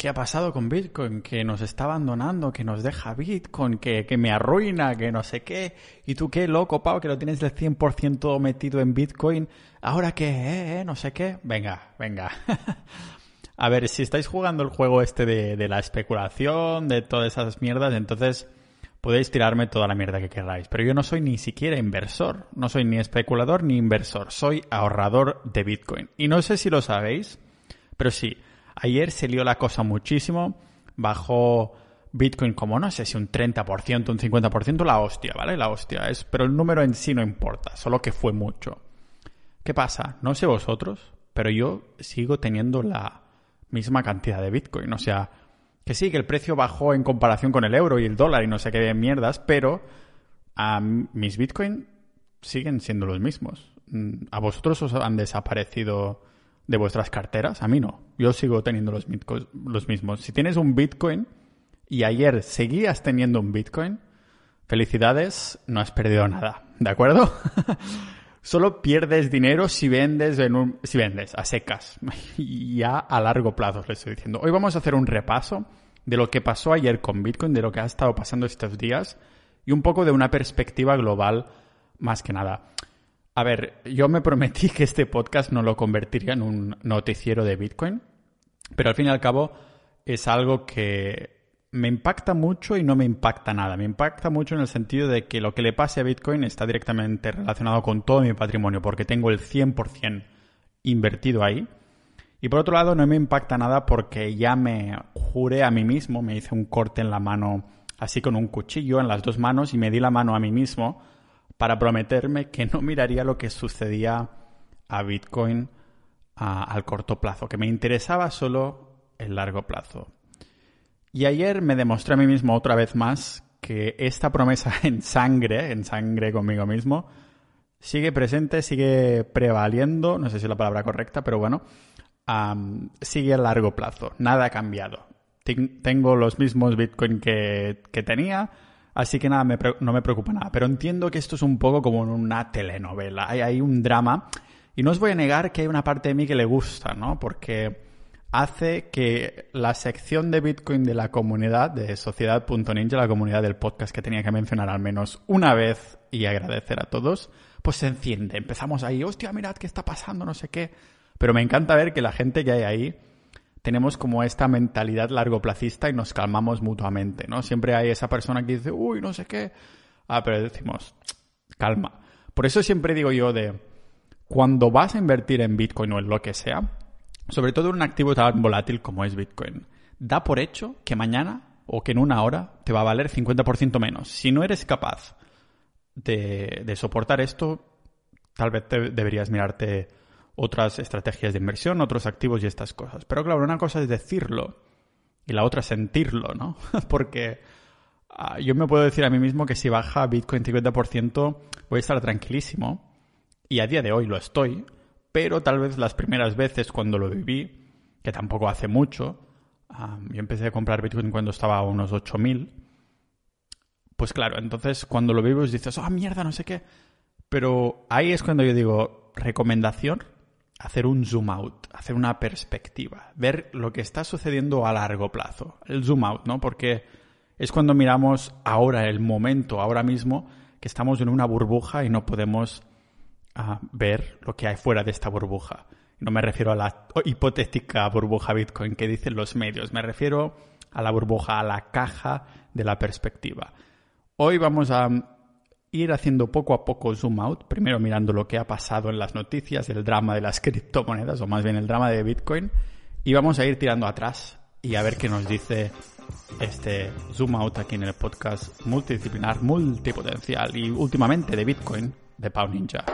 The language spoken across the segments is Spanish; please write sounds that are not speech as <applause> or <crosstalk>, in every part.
¿qué ha pasado con Bitcoin? Que nos está abandonando, que nos deja Bitcoin, que, que me arruina, que no sé qué. ¿Y tú qué, loco, Pau, que lo tienes del 100% metido en Bitcoin? ¿Ahora qué? ¿Eh? ¿Eh? No sé qué. Venga, venga. <laughs> A ver, si estáis jugando el juego este de, de la especulación, de todas esas mierdas, entonces podéis tirarme toda la mierda que queráis. Pero yo no soy ni siquiera inversor. No soy ni especulador ni inversor. Soy ahorrador de Bitcoin. Y no sé si lo sabéis, pero sí Ayer se lió la cosa muchísimo, bajó Bitcoin como no sé si un 30%, un 50%, la hostia, ¿vale? La hostia es, pero el número en sí no importa, solo que fue mucho. ¿Qué pasa? No sé vosotros, pero yo sigo teniendo la misma cantidad de Bitcoin, o sea, que sí, que el precio bajó en comparación con el euro y el dólar y no sé qué mierdas, pero a mis Bitcoin siguen siendo los mismos. Mm, ¿A vosotros os han desaparecido de vuestras carteras? A mí no. Yo sigo teniendo los, mismos. Si tienes un Bitcoin y ayer seguías teniendo un Bitcoin, felicidades, no has perdido nada. ¿De acuerdo? <laughs> Solo pierdes dinero si vendes, en un, si vendes a secas. <laughs> Ya a largo plazo os estoy diciendo. Hoy vamos a hacer un repaso de lo que pasó ayer con Bitcoin, de lo que ha estado pasando estos días y un poco de una perspectiva global más que nada. A ver, yo me prometí que este podcast no lo convertiría en un noticiero de Bitcoin, pero al fin y al cabo es algo que me impacta mucho y no me impacta nada. Me impacta mucho en el sentido de que lo que le pase a Bitcoin está directamente relacionado con todo mi patrimonio, porque tengo el 100% invertido ahí. Y por otro lado, no me impacta nada porque ya me juré a mí mismo, me hice un corte en la mano así con un cuchillo en las dos manos y me di la mano a mí mismo para prometerme que no miraría lo que sucedía a Bitcoin al corto plazo, que me interesaba solo el largo plazo. Y ayer me demostré a mí mismo otra vez más que esta promesa <laughs> en sangre, en sangre conmigo mismo, sigue presente, sigue prevaliendo, no sé si es la palabra correcta, pero bueno, sigue a largo plazo, nada ha cambiado. Tengo los mismos Bitcoin que, que tenía, Así que nada, no me preocupa nada. Pero entiendo que esto es un poco como una telenovela. Hay, hay un drama. Y no os voy a negar que hay una parte de mí que le gusta, ¿no? Porque hace que la sección de Bitcoin de la comunidad de Sociedad.ninja, la comunidad del podcast que tenía que mencionar al menos una vez y agradecer a todos, pues se enciende. Empezamos ahí, hostia, mirad qué está pasando, no sé qué. Pero me encanta ver que la gente que hay ahí tenemos como esta mentalidad largoplacista y nos calmamos mutuamente, ¿no? Siempre hay esa persona que dice, uy, no sé qué. Ah, pero decimos, calma. Por eso siempre digo yo de, cuando vas a invertir en Bitcoin o en lo que sea, sobre todo en un activo tan volátil como es Bitcoin, da por hecho que mañana o que en una hora te va a valer 50% menos. Si no eres capaz de, soportar esto, tal vez te deberías mirarte otras estrategias de inversión, otros activos y estas cosas. Pero claro, una cosa es decirlo y la otra sentirlo, ¿no? <laughs> Porque ah, yo me puedo decir a mí mismo que si baja Bitcoin 50% voy a estar tranquilísimo y a día de hoy lo estoy, pero tal vez las primeras veces cuando lo viví, que tampoco hace mucho, yo empecé a comprar Bitcoin cuando estaba a unos 8000, pues claro, entonces cuando lo vives dices, oh mierda, no sé qué. Pero ahí es cuando yo digo, recomendación, hacer un zoom out, hacer una perspectiva, ver lo que está sucediendo a largo plazo. El zoom out, ¿no? Porque es cuando miramos ahora, el momento, ahora mismo, que estamos en una burbuja y no podemos ah, ver lo que hay fuera de esta burbuja. No me refiero a la hipotética burbuja Bitcoin que dicen los medios, me refiero a la burbuja, a la caja de la perspectiva. Hoy vamos a ir haciendo poco a poco zoom out, primero mirando lo que ha pasado en las noticias, el drama de las criptomonedas, o más bien el drama de Bitcoin, y vamos a ir tirando atrás y a ver qué nos dice este zoom out aquí en el podcast multidisciplinar, multipotencial y últimamente de Bitcoin de Pau Ninja.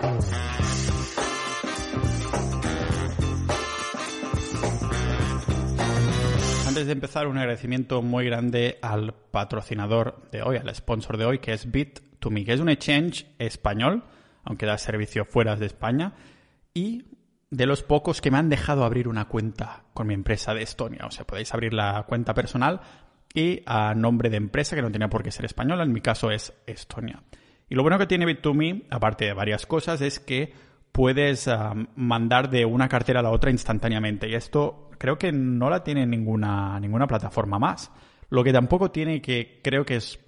Antes de empezar, un agradecimiento muy grande al patrocinador de hoy, al sponsor de hoy, que es Bit que es un exchange español, aunque da servicio fuera de España, y de los pocos que me han dejado abrir una cuenta con mi empresa de Estonia. O sea, podéis abrir la cuenta personal y a nombre de empresa, que no tiene por qué ser española, en mi caso es Estonia. Y lo bueno que tiene Bit2Me, aparte de varias cosas, es que puedes ah, mandar de una cartera a la otra instantáneamente. Y esto creo que no la tiene ninguna, ninguna plataforma más. Lo que tampoco tiene que creo que es,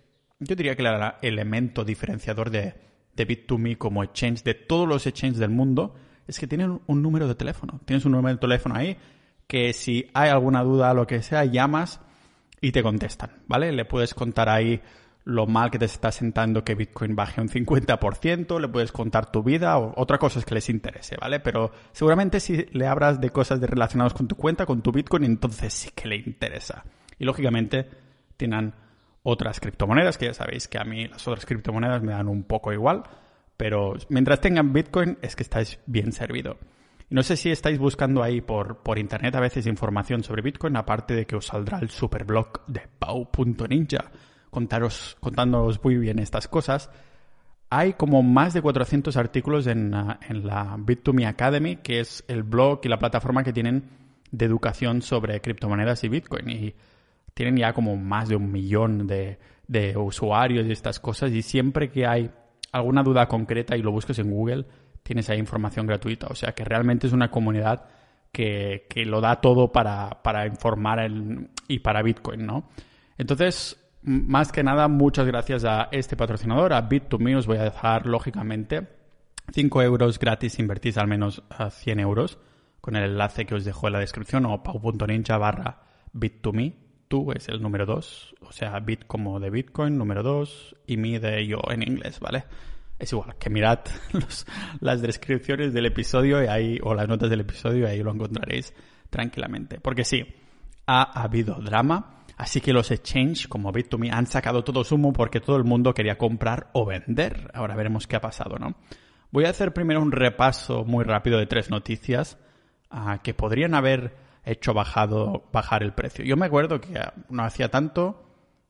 yo diría que el elemento diferenciador de, de Bit2Me como exchange, de todos los exchanges del mundo, es que tienen un número de teléfono. Tienes un número de teléfono ahí que si hay alguna duda o lo que sea, llamas y te contestan, ¿vale? Le puedes contar ahí lo mal que te está sentando que Bitcoin baje un 50%, le puedes contar tu vida o otra cosa que les interese, ¿vale? Pero seguramente si le hablas de cosas relacionadas con tu cuenta, con tu Bitcoin, entonces sí que le interesa. Y lógicamente tienen otras criptomonedas, que ya sabéis que a mí las otras criptomonedas me dan un poco igual, pero mientras tengan Bitcoin es que estáis bien servido. Y no sé si estáis buscando ahí por, por internet a veces información sobre Bitcoin, aparte de que os saldrá el superblog de pau.ninja contaros, contándoos muy bien estas cosas. Hay como más de 400 artículos en, ah, en la Bit2Me Academy, que es el blog y la plataforma que tienen de educación sobre criptomonedas y Bitcoin. Y tienen ya como más de un millón de, de usuarios y estas cosas. Y siempre que hay alguna duda concreta y lo busques en Google, tienes ahí información gratuita. O sea que realmente es una comunidad que, que lo da todo para, para informar el, y para Bitcoin, ¿no? Entonces, más que nada, muchas gracias a este patrocinador, a Bit2Me. Os voy a dejar, lógicamente, 5 euros gratis, invertís al menos a 100 euros con el enlace que os dejo en la descripción o pau.ninja barra Bit2Me. Tú es el número 2, o sea, bit como de Bitcoin, número 2, y me de yo en inglés, ¿vale? Es igual, que mirad <laughs> las descripciones del episodio y ahí, o las notas del episodio y ahí lo encontraréis tranquilamente. Porque sí, ha habido drama Así que los exchange como Bit2Me han sacado todo sumo porque todo el mundo quería comprar o vender. Ahora veremos qué ha pasado, ¿no? Voy a hacer primero un repaso muy rápido de tres noticias ah, que podrían haber hecho bajado, bajar el precio. Yo me acuerdo que no hacía tanto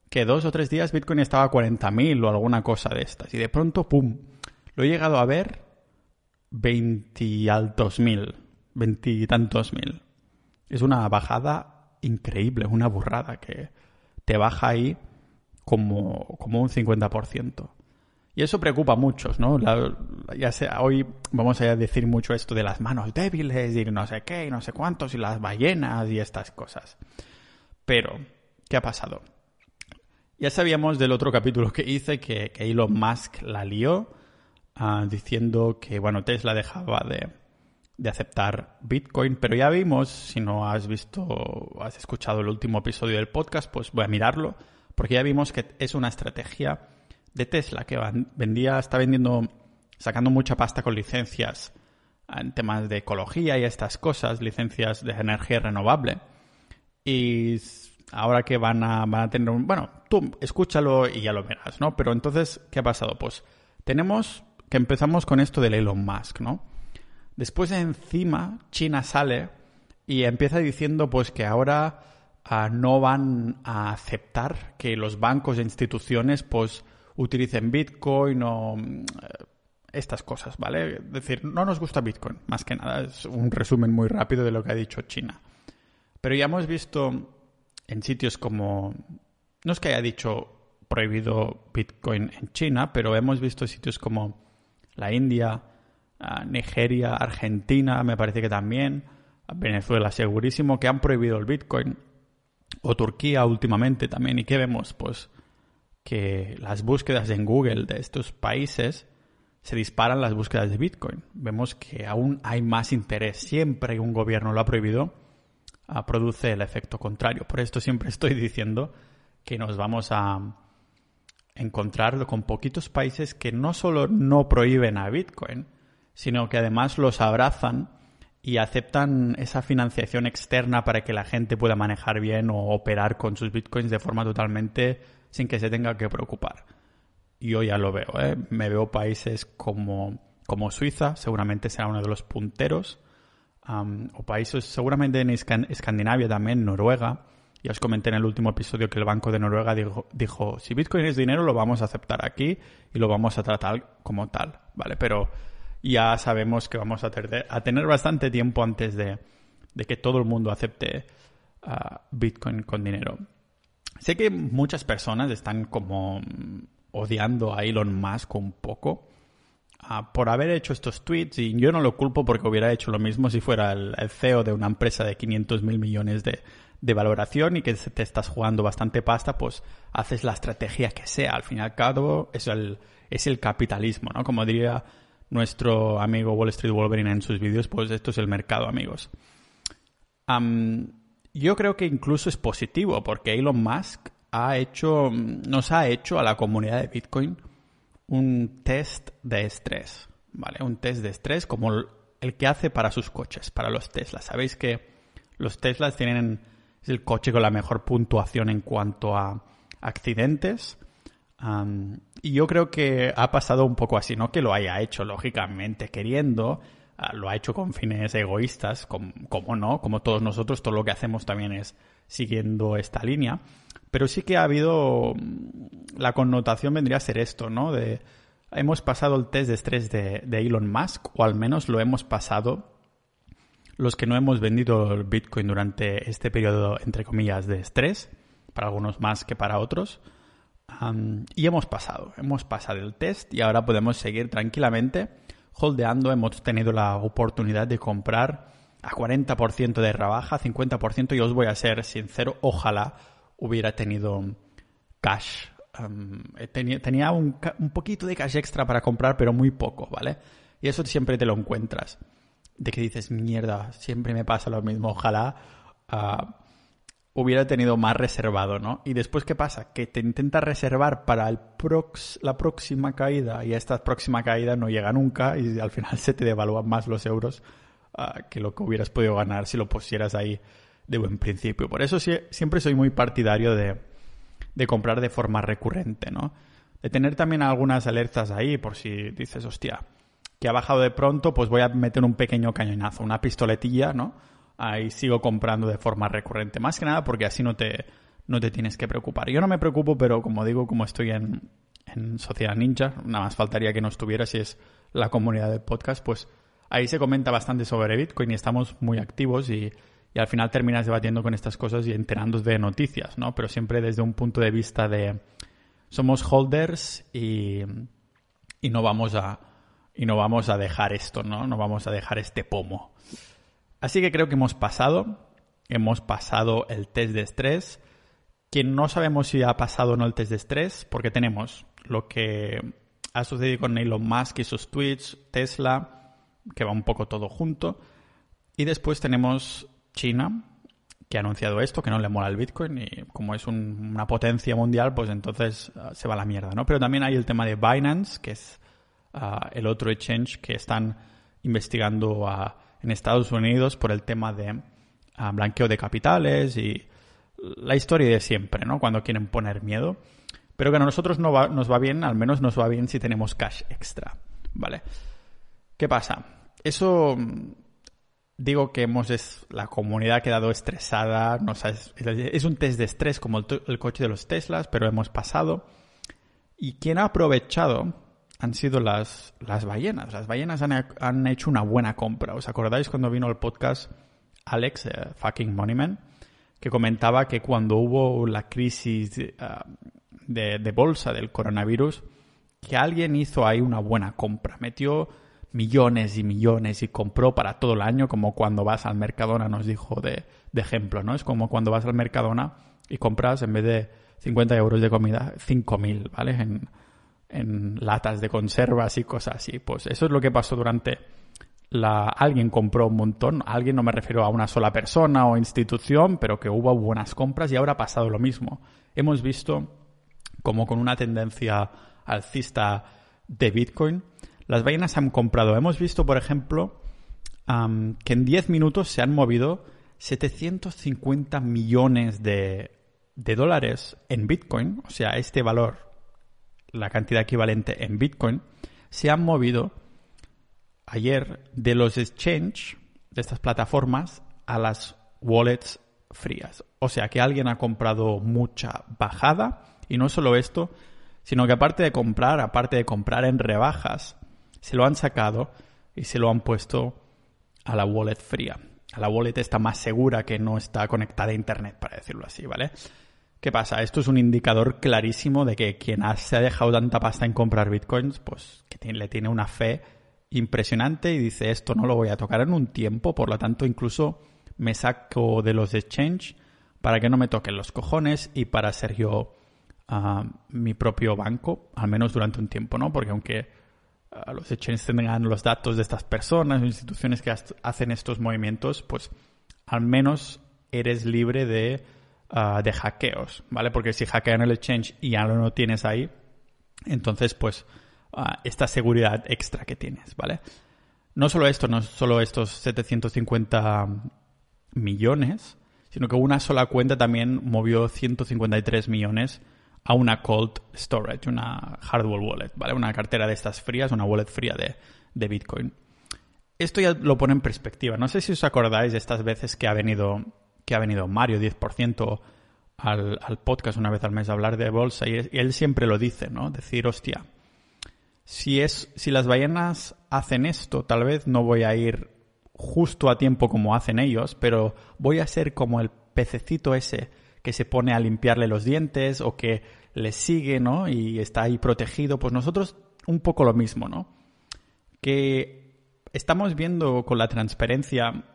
que dos o tres días Bitcoin estaba a 40.000 o alguna cosa de estas. Y de pronto, ¡pum! Lo he llegado a ver 20 altos mil, 20 y tantos mil. Es una bajada increíble, es una burrada que te baja ahí como, como un 50%. Y eso preocupa a muchos, ¿no? ya sea, hoy vamos a decir mucho esto de las manos débiles y no sé qué y no sé cuántos y las ballenas y estas cosas. Pero, ¿qué ha pasado? Ya sabíamos del otro capítulo que hice que, que Elon Musk la lió ah, diciendo que, bueno, Tesla dejaba de, de aceptar Bitcoin, pero ya vimos, si no has visto, has escuchado el último episodio del podcast, pues voy a mirarlo, porque ya vimos que es una estrategia de Tesla que vendía, está vendiendo, sacando mucha pasta con licencias en temas de ecología y estas cosas, licencias de energía renovable. Y ahora que van a, van a tener un... Bueno, tú escúchalo y ya lo verás, ¿no? Pero entonces, ¿qué ha pasado? Pues tenemos que empezamos con esto del Elon Musk, ¿no? Después encima China sale y empieza diciendo pues que ahora ah, no van a aceptar que los bancos e instituciones pues utilicen Bitcoin o mm, estas cosas, ¿vale? Es decir, no nos gusta Bitcoin, más que nada, es un resumen muy rápido de lo que ha dicho China. Pero ya hemos visto en sitios como, no es que haya dicho prohibido Bitcoin en China, pero hemos visto sitios como la India, Nigeria, Argentina, me parece que también, Venezuela segurísimo, que han prohibido el Bitcoin, o Turquía últimamente también. ¿Y qué vemos? Pues que las búsquedas en Google de estos países se disparan las búsquedas de Bitcoin. Vemos que aún hay más interés. Siempre que un gobierno lo ha prohibido, produce el efecto contrario. Por esto siempre <laughs> estoy diciendo que nos vamos a encontrarlo con poquitos países que no solo no prohíben a Bitcoin, sino que además los abrazan y aceptan esa financiación externa para que la gente pueda manejar bien o operar con sus bitcoins de forma totalmente sin que se tenga que preocupar. Yo ya lo veo, ¿eh? me veo países como, como Suiza, seguramente será uno de los punteros, o países seguramente en Escandinavia también, Noruega. Ya os comenté en el último episodio que el Banco de Noruega dijo, dijo, si Bitcoin es dinero lo vamos a aceptar aquí y lo vamos a tratar como tal, ¿vale? Pero ya sabemos que vamos a, tener, bastante tiempo antes de, que todo el mundo acepte ah, Bitcoin con dinero. Sé que muchas personas están como odiando a Elon Musk un poco, ah, por haber hecho estos tweets, y yo no lo culpo porque hubiera hecho lo mismo si fuera el, CEO de una empresa de 500 mil millones de, de valoración y que te estás jugando bastante pasta, pues haces la estrategia que sea. Al fin y al cabo es el, es el capitalismo, ¿no? Como diría nuestro amigo Wall Street Wolverine en sus vídeos, pues esto es el mercado, amigos. yo creo que incluso es positivo porque Elon Musk ha hecho, nos ha hecho a la comunidad de Bitcoin un test de estrés, ¿vale? Un test de estrés como el que hace para sus coches, para los Teslas. Sabéis que los Teslas tienen es el coche con la mejor puntuación en cuanto a accidentes. Y yo creo que ha pasado un poco así, no que lo haya hecho lógicamente queriendo, ah, lo ha hecho con fines egoístas, como, no, como todos nosotros, todo lo que hacemos también es siguiendo esta línea. Pero sí que ha habido, mm, la connotación vendría a ser esto, ¿no? De, hemos pasado el test de estrés de, de Elon Musk, o al menos lo hemos pasado los que no hemos vendido el Bitcoin durante este periodo, entre comillas, de estrés, para algunos más que para otros. Y hemos pasado, hemos pasado el test y ahora podemos seguir tranquilamente holdeando. Hemos tenido la oportunidad de comprar a 40% de rebaja, 50%. Y os voy a ser sincero, ojalá hubiera tenido cash. tenía, un, poquito de cash extra para comprar, pero muy poco, ¿vale? Y eso siempre te lo encuentras de que dices, mierda, siempre me pasa lo mismo, ojalá ah, hubiera tenido más reservado, ¿no? Y después, ¿qué pasa? Que te intentas reservar para el prox la próxima caída y esta próxima caída no llega nunca y al final <laughs> se te devalúan más los euros ah, que lo que hubieras podido ganar si lo pusieras ahí de buen principio. Por eso siempre soy muy partidario de, de comprar de forma recurrente, ¿no? De tener también algunas alertas ahí por si dices, hostia, que ha bajado de pronto, pues voy a meter un pequeño cañonazo, una pistoletilla, ¿no? Ahí sigo comprando de forma recurrente. Más que nada porque así no te, no te tienes que preocupar. Yo no me preocupo, pero como digo, como estoy en, en Sociedad Ninja, nada más faltaría que no estuviera si es la comunidad del podcast, pues ahí se comenta bastante sobre Bitcoin y estamos muy activos y, y al final terminas debatiendo con estas cosas y enterándote de noticias, ¿no? Pero siempre desde un punto de vista de somos holders y, y no vamos a, y no vamos a dejar esto, ¿no? No vamos a dejar este pomo. Así que creo que hemos pasado, hemos pasado el test de estrés, que no sabemos si ha pasado o no el test de estrés, porque tenemos lo que ha sucedido con Elon Musk y sus tweets, Tesla, que va un poco todo junto, y después tenemos China, que ha anunciado esto, que no le mola el Bitcoin, y como es una potencia mundial, pues entonces ah, se va a la mierda, ¿no? Pero también hay el tema de Binance, que es el otro exchange que están investigando en Estados Unidos por el tema de blanqueo de capitales y la historia de siempre, ¿no? Cuando quieren poner miedo. Pero que a nosotros no nos va bien, al menos nos va bien si tenemos cash extra, ¿vale? ¿Qué pasa? Eso digo que hemos es, la comunidad ha quedado estresada, no es, un test de estrés como el, el, coche de los Teslas, pero hemos pasado. Y quien ha aprovechado han sido las, las ballenas. Las ballenas han, hecho una buena compra. ¿Os acordáis cuando vino el podcast Alex, eh, fucking Moneyman, que comentaba que cuando hubo la crisis eh, de, de, bolsa del coronavirus, que alguien hizo ahí una buena compra, metió millones y millones y compró para todo el año, como cuando vas al Mercadona, nos dijo de, de ejemplo, ¿no? Es como cuando vas al Mercadona y compras en vez de 50 euros de comida, 5.000, ¿vale? En, en latas de conservas y cosas así. Pues eso es lo que pasó durante la... Alguien compró un montón, alguien no me refiero a una sola persona o institución, pero que hubo buenas compras y ahora ha pasado lo mismo. Hemos visto como con una tendencia alcista de Bitcoin, las ballenas han comprado. Hemos visto, por ejemplo, que en 10 minutos se han movido 750 millones de, de dólares en Bitcoin, o sea, este valor la cantidad equivalente en Bitcoin, se han movido ayer de los exchange, de estas plataformas, a las wallets frías. O sea que alguien ha comprado mucha bajada y no solo esto, sino que aparte de comprar, aparte de comprar en rebajas, se lo han sacado y se lo han puesto a la wallet fría. A la wallet está más segura que no está conectada a internet, para decirlo así, ¿vale? ¿Qué pasa? Esto es un indicador clarísimo de que quien se ha dejado tanta pasta en comprar bitcoins, pues que le tiene una fe impresionante y dice esto no lo voy a tocar en un tiempo, por lo tanto incluso me saco de los exchange para que no me toquen los cojones y para ser yo ah, mi propio banco, al menos durante un tiempo, ¿no? Porque aunque ah, los exchanges tengan los datos de estas personas o instituciones que hacen estos movimientos, pues al menos eres libre de, ah, de hackeos, ¿vale? Porque si hackean el exchange y ya no lo tienes ahí, entonces pues esta seguridad extra que tienes, ¿vale? No solo esto, no solo estos 750 millones, sino que una sola cuenta también movió 153 millones a una cold storage, una hardware wallet, ¿vale? Una cartera de estas frías, una wallet fría de, de Bitcoin. Esto ya lo pone en perspectiva. No sé si os acordáis de estas veces que ha venido, que ha venido Mario 10% al, podcast una vez al mes a hablar de bolsa y, y él siempre lo dice, ¿no? Decir, hostia, si, es, si las ballenas hacen esto, tal vez no voy a ir justo a tiempo como hacen ellos, pero voy a ser como el pececito ese que se pone a limpiarle los dientes o que le sigue, ¿no? Y está ahí protegido. Pues nosotros un poco lo mismo, ¿no? Que estamos viendo con la transparencia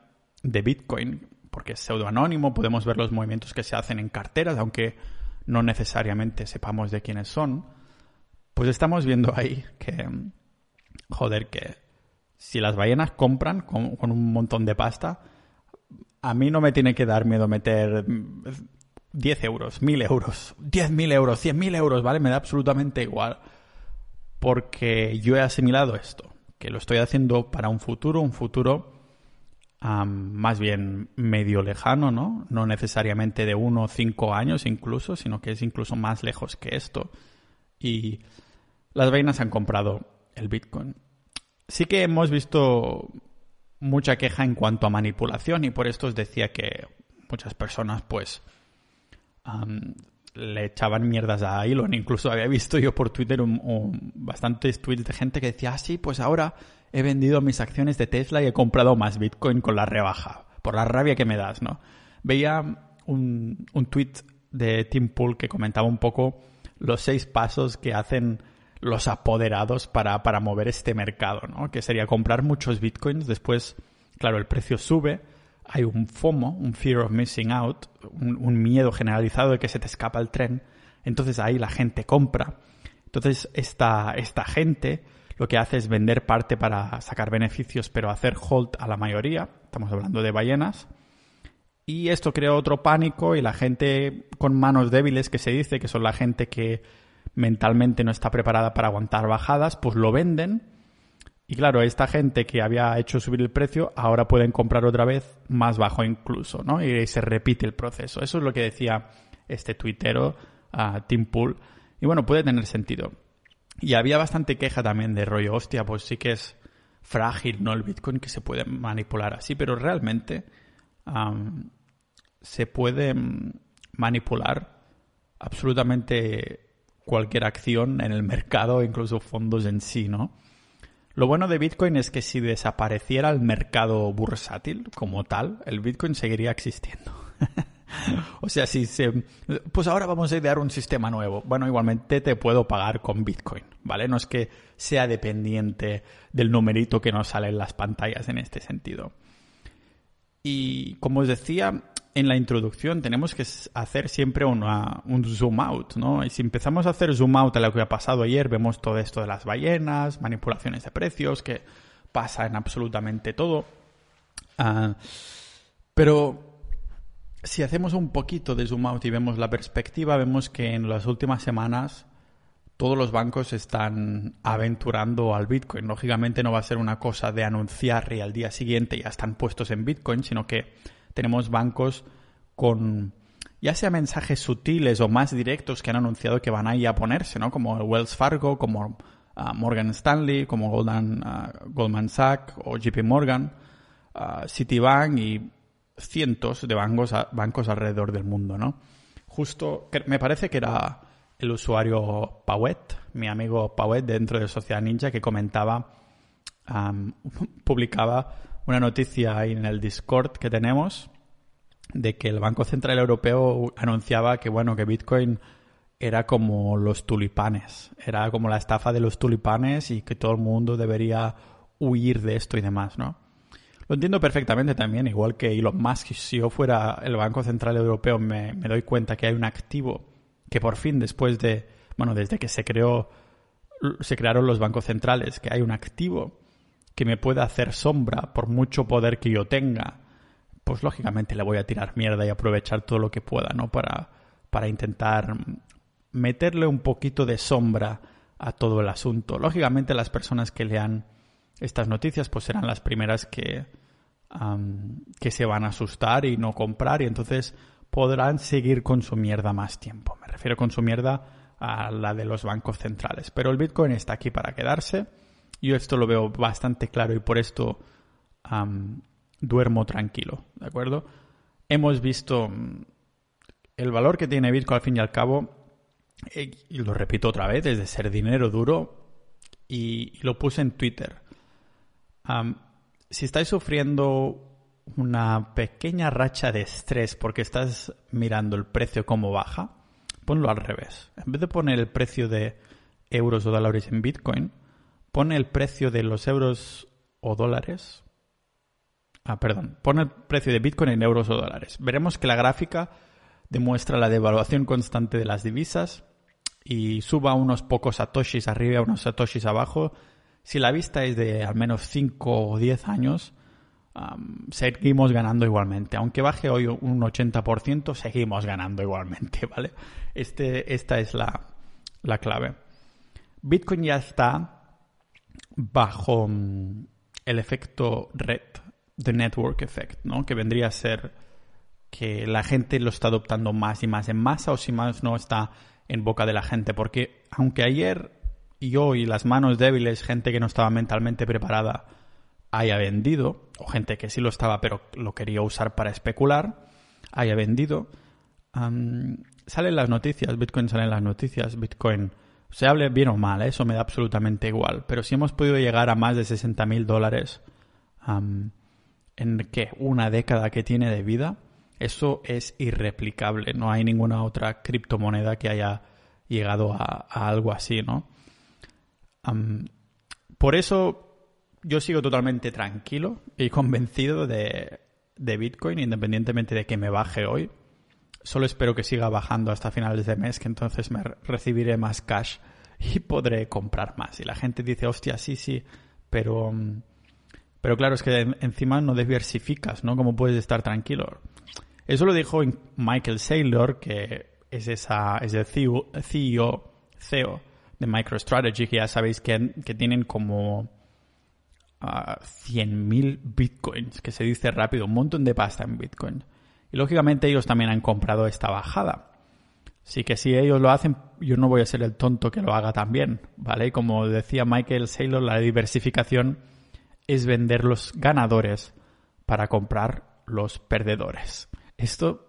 de Bitcoin, porque es pseudoanónimo, podemos ver los movimientos que se hacen en carteras, aunque no necesariamente sepamos de quiénes son pues estamos viendo ahí que, joder, que si las ballenas compran con, un montón de pasta, a mí no me tiene que dar miedo meter 10 euros, 1000 euros, 10.000 euros, 100.000 euros, ¿vale? Me da absolutamente igual. Porque yo he asimilado esto, que lo estoy haciendo para un futuro, un futuro más bien medio lejano, ¿no? No necesariamente de uno o cinco años incluso, sino que es incluso más lejos que esto. Y las vainas han comprado el Bitcoin. Sí que hemos visto mucha queja en cuanto a manipulación y por esto os decía que muchas personas pues le echaban mierdas a Elon. Incluso había visto yo por Twitter un, bastantes tweets de gente que decía, ah, sí, pues ahora he vendido mis acciones de Tesla y he comprado más Bitcoin con la rebaja, por la rabia que me das, ¿no? Veía un, un tweet de Tim Pool que comentaba un poco los seis pasos que hacen los apoderados para, para mover este mercado, ¿no? Que sería comprar muchos bitcoins, después, claro, el precio sube, hay un FOMO, un fear of missing out, un, miedo generalizado de que se te escapa el tren, entonces ahí la gente compra. Entonces esta, esta gente lo que hace es vender parte para sacar beneficios, pero hacer hold a la mayoría, estamos hablando de ballenas, y esto crea otro pánico y la gente con manos débiles, que se dice que son la gente que mentalmente no está preparada para aguantar bajadas, pues lo venden. Y claro, esta gente que había hecho subir el precio, ahora pueden comprar otra vez más bajo incluso, ¿no? Y se repite el proceso. Eso es lo que decía este tuitero, Tim Pool. Y bueno, puede tener sentido. Y había bastante queja también de rollo, hostia, pues sí que es frágil, ¿no? El Bitcoin que se puede manipular así, pero realmente se puede mm, manipular absolutamente cualquier acción en el mercado, incluso fondos en sí, ¿no? Lo bueno de Bitcoin es que si desapareciera el mercado bursátil como tal, el Bitcoin seguiría existiendo. <laughs> o sea, si se... Pues ahora vamos a idear un sistema nuevo. Bueno, igualmente te puedo pagar con Bitcoin, ¿vale? No es que sea dependiente del numerito que nos sale en las pantallas en este sentido. Y como os decía, en la introducción tenemos que hacer siempre un zoom out, ¿no? Y si empezamos a hacer zoom out a lo que ha pasado ayer, vemos todo esto de las ballenas, manipulaciones de precios, que pasa en absolutamente todo. Ah, pero si hacemos un poquito de zoom out y vemos la perspectiva, vemos que en las últimas semanas todos los bancos están aventurando al Bitcoin. Lógicamente no va a ser una cosa de anunciar y al día siguiente ya están puestos en Bitcoin, sino que tenemos bancos con ya sea mensajes sutiles o más directos que han anunciado que van a a ponerse, ¿no? Como Wells Fargo, como ah, Morgan Stanley, como ah, Goldman Sachs o JP Morgan, uh, Citibank y cientos de bancos, bancos alrededor del mundo, ¿no? Justo, me parece que era el usuario Pauet, mi amigo Pauet dentro de Sociedad Ninja, que comentaba, <laughs> publicaba una noticia en el Discord que tenemos de que el Banco Central Europeo anunciaba que, bueno, que Bitcoin era como los tulipanes, era como la estafa de los tulipanes y que todo el mundo debería huir de esto y demás, ¿no? Lo entiendo perfectamente también, igual que Elon Musk, si yo fuera el Banco Central Europeo me, me doy cuenta que hay un activo que por fin después de, bueno, desde que se creó, se crearon los bancos centrales, que hay un activo que me pueda hacer sombra por mucho poder que yo tenga, pues lógicamente le voy a tirar mierda y aprovechar todo lo que pueda, ¿no? Para, para intentar meterle un poquito de sombra a todo el asunto. Lógicamente las personas que lean estas noticias pues serán las primeras que, que se van a asustar y no comprar y entonces podrán seguir con su mierda más tiempo. Me refiero con su mierda a la de los bancos centrales. Pero el Bitcoin está aquí para quedarse. Yo esto lo veo bastante claro y por esto duermo tranquilo, ¿de acuerdo? Hemos visto mm, el valor que tiene Bitcoin al fin y al cabo, eh, y lo repito otra vez, es de ser dinero duro y, lo puse en Twitter. si estáis sufriendo una pequeña racha de estrés porque estás mirando el precio como baja, ponlo al revés. En vez de poner el precio de euros o dólares en Bitcoin, pone el precio de los euros o dólares Ah, perdón. Pone el precio de Bitcoin en euros o dólares. Veremos que la gráfica demuestra la devaluación constante de las divisas y suba unos pocos satoshis arriba, unos satoshis abajo. Si la vista es de al menos 5 o 10 años, seguimos ganando igualmente. Aunque baje hoy un 80%, seguimos ganando igualmente, <laughs> ¿vale? Este, esta es la, la clave. Bitcoin ya está bajo mm, el efecto red The Network Effect, ¿no? Que vendría a ser que la gente lo está adoptando más y más en masa o si más no está en boca de la gente. Porque aunque ayer yo y las manos débiles, gente que no estaba mentalmente preparada, haya vendido, o gente que sí lo estaba pero lo quería usar para especular, haya vendido, salen las noticias, Bitcoin salen las noticias, Bitcoin se hable bien o mal, ¿eh? eso me da absolutamente igual. Pero si hemos podido llegar a más de 60 mil dólares en que una década que tiene de vida, eso es irreplicable. No hay ninguna otra criptomoneda que haya llegado a, algo así, ¿no? por eso yo sigo totalmente tranquilo y convencido de, de Bitcoin, independientemente de que me baje hoy. Solo espero que siga bajando hasta finales de mes, que entonces me recibiré más cash <laughs> y podré comprar más. Y la gente dice, hostia, sí, sí, pero pero claro, es que encima no diversificas, ¿no? ¿Cómo puedes estar tranquilo? Eso lo dijo Michael Saylor, que es, esa, es el CEO, CEO, de MicroStrategy, que ya sabéis que, que tienen como uh, ah, 100.000 bitcoins, que se dice rápido, un montón de pasta en bitcoin. Y lógicamente ellos también han comprado esta bajada. Así que si ellos lo hacen, yo no voy a ser el tonto que lo haga también, ¿vale? Como decía Michael Saylor, la diversificación es vender los ganadores para comprar los perdedores. ¿Esto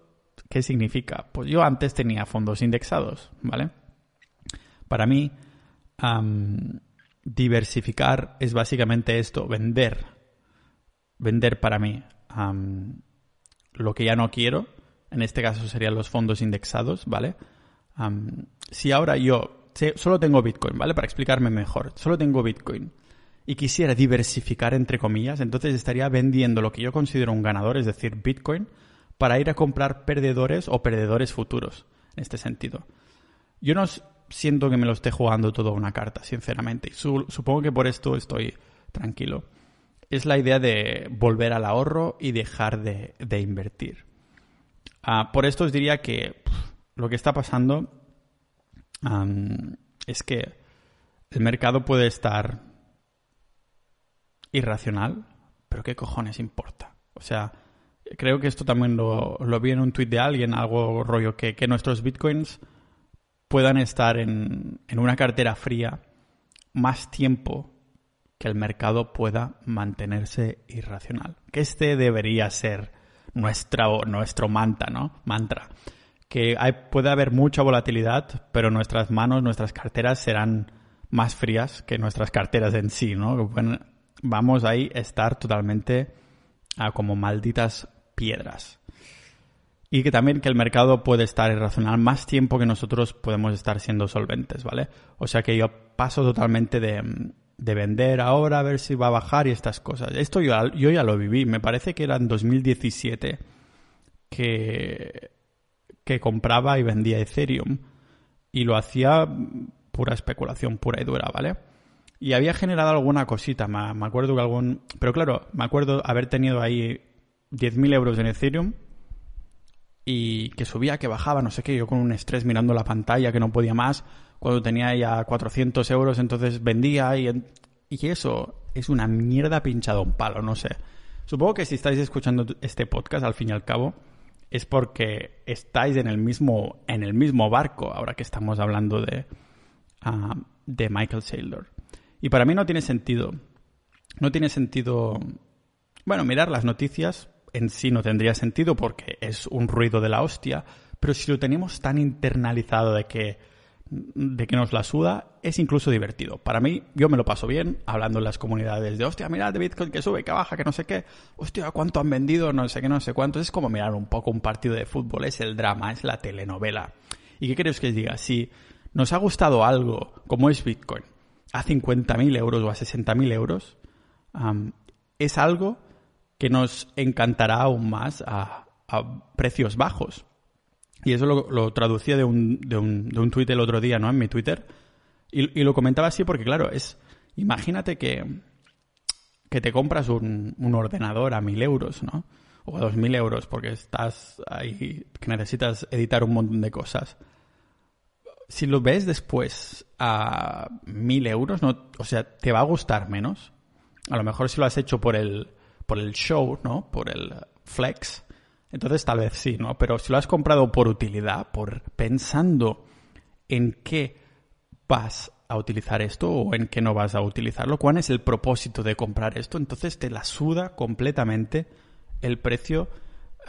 qué significa? Pues yo antes tenía fondos indexados, ¿vale? Para mí, diversificar es básicamente esto, vender. Vender para mí lo que ya no quiero, en este caso serían los fondos indexados, ¿vale? si ahora yo solo tengo Bitcoin, ¿vale? Para explicarme mejor, solo tengo Bitcoin y quisiera diversificar, entre comillas, entonces estaría vendiendo lo que yo considero un ganador, es decir, Bitcoin, para ir a comprar perdedores o perdedores futuros, en este sentido. Yo no siento que me lo esté jugando todo una carta, sinceramente, supongo que por esto estoy tranquilo. Es la idea de volver al ahorro y dejar de, invertir. Ah, por esto os diría que lo que está pasando es que el mercado puede estar irracional, pero ¿qué cojones importa? O sea, creo que esto también lo, vi en un tuit de alguien, algo rollo que, que nuestros bitcoins puedan estar en, en, una cartera fría más tiempo que el mercado pueda mantenerse irracional. Que este debería ser nuestra, nuestro mantra, ¿no? Mantra. Que puede haber mucha volatilidad, pero nuestras manos, nuestras carteras serán más frías que nuestras carteras en sí, ¿no? Vamos ahí a estar totalmente como malditas piedras. y que también que el mercado puede estar irracional más tiempo que nosotros podemos estar siendo solventes, ¿vale? O sea que yo paso totalmente de, vender ahora a ver si va a bajar y estas cosas. Esto yo, yo ya lo viví, me parece que era en 2017 que, que compraba y vendía Ethereum y lo hacía pura especulación pura y dura, ¿vale? Y había generado alguna cosita, me acuerdo que algún... Pero claro, me acuerdo haber tenido ahí 10.000 euros en Ethereum y que subía, que bajaba, no sé qué, yo con un estrés mirando la pantalla que no podía más, cuando tenía ya 400 euros, entonces vendía y, y eso es una mierda pinchado un palo, no sé. Supongo que si estáis escuchando este podcast, al fin y al cabo, es porque estáis en el mismo, en el mismo barco, ahora que estamos hablando de, ah, de Michael Saylor. Y para mí no tiene sentido. No tiene sentido. Bueno, mirar las noticias en sí no tendría sentido porque es un ruido de la hostia, pero si lo tenemos tan internalizado de que, de que nos la suda, es incluso divertido. Para mí, yo me lo paso bien hablando en las comunidades de, hostia, mirad de Bitcoin que sube, que baja, que no sé qué, hostia, cuánto han vendido, no sé qué, no sé cuánto. Es como mirar un poco un partido de fútbol, es el drama, es la telenovela. ¿Y qué queréis que os diga? Si nos ha gustado algo como es Bitcoin a 50.000 euros o a 60.000 euros, es algo que nos encantará aún más a, precios bajos. Y eso lo, traducía de un, de, un, de un tuit el otro día, ¿no? En mi Twitter. Y, lo comentaba así porque, claro, es... Imagínate que, que te compras un, un ordenador a mil euros, ¿no? O a dos mil euros porque estás ahí, que necesitas editar un montón de cosas. Si lo ves después a mil euros, ¿no? O sea, te va a gustar menos. A lo mejor si lo has hecho por el, por el show, ¿no? Por el flex, entonces tal vez sí, ¿no? Pero si lo has comprado por utilidad, por pensando en qué vas a utilizar esto o en qué no vas a utilizarlo, cuál es el propósito de comprar esto, entonces te la suda completamente el precio.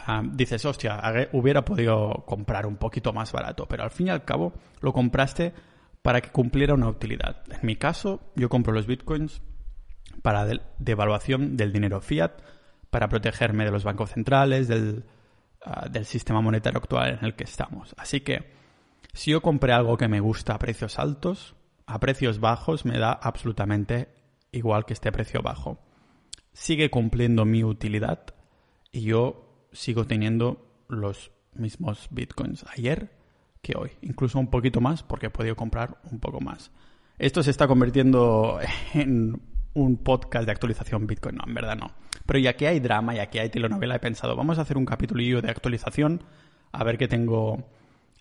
Ah, dices, hostia, hubiera podido comprar un poquito más barato, pero al fin y al cabo lo compraste para que cumpliera una utilidad. En mi caso, yo compro los bitcoins para devaluación del dinero fiat, para protegerme de los bancos centrales, ah, del, sistema monetario actual en el que estamos. Así que, si yo compré algo que me gusta a precios altos, a precios bajos me da absolutamente igual que este precio bajo. Sigue cumpliendo mi utilidad y yo sigo teniendo los mismos bitcoins ayer que hoy, incluso un poquito más porque he podido comprar un poco más. Esto se está convirtiendo <laughs> en un podcast de actualización Bitcoin. No, en verdad no. Pero ya que hay drama, ya que hay telenovela, he pensado, vamos a hacer un capitulillo de actualización, a ver qué tengo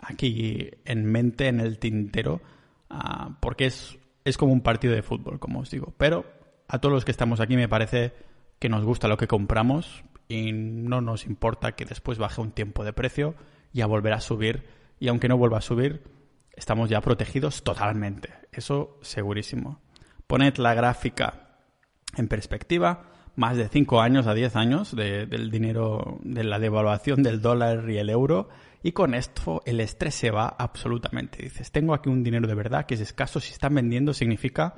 aquí en mente, en el tintero, ah, porque es, es como un partido de fútbol, como os digo. Pero a todos los que estamos aquí me parece que nos gusta lo que compramos y no nos importa que después baje un tiempo de precio, y a volver a subir. Y aunque no vuelva a subir, estamos ya protegidos totalmente. Eso segurísimo. Poned la gráfica en perspectiva, más de 5 años a 10 años del dinero, de la devaluación del dólar y el euro, y con esto el estrés se va absolutamente. Dices, tengo aquí un dinero de verdad que es escaso, si están vendiendo significa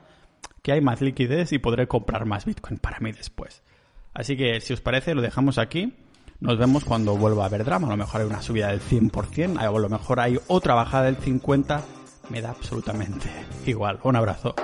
que hay más liquidez y podré comprar más Bitcoin para mí después. Así que si os parece lo dejamos aquí. Nos vemos cuando vuelva a haber drama. A lo mejor hay una subida del 100%, a lo mejor hay otra bajada del 50%. Me da absolutamente igual. Un abrazo.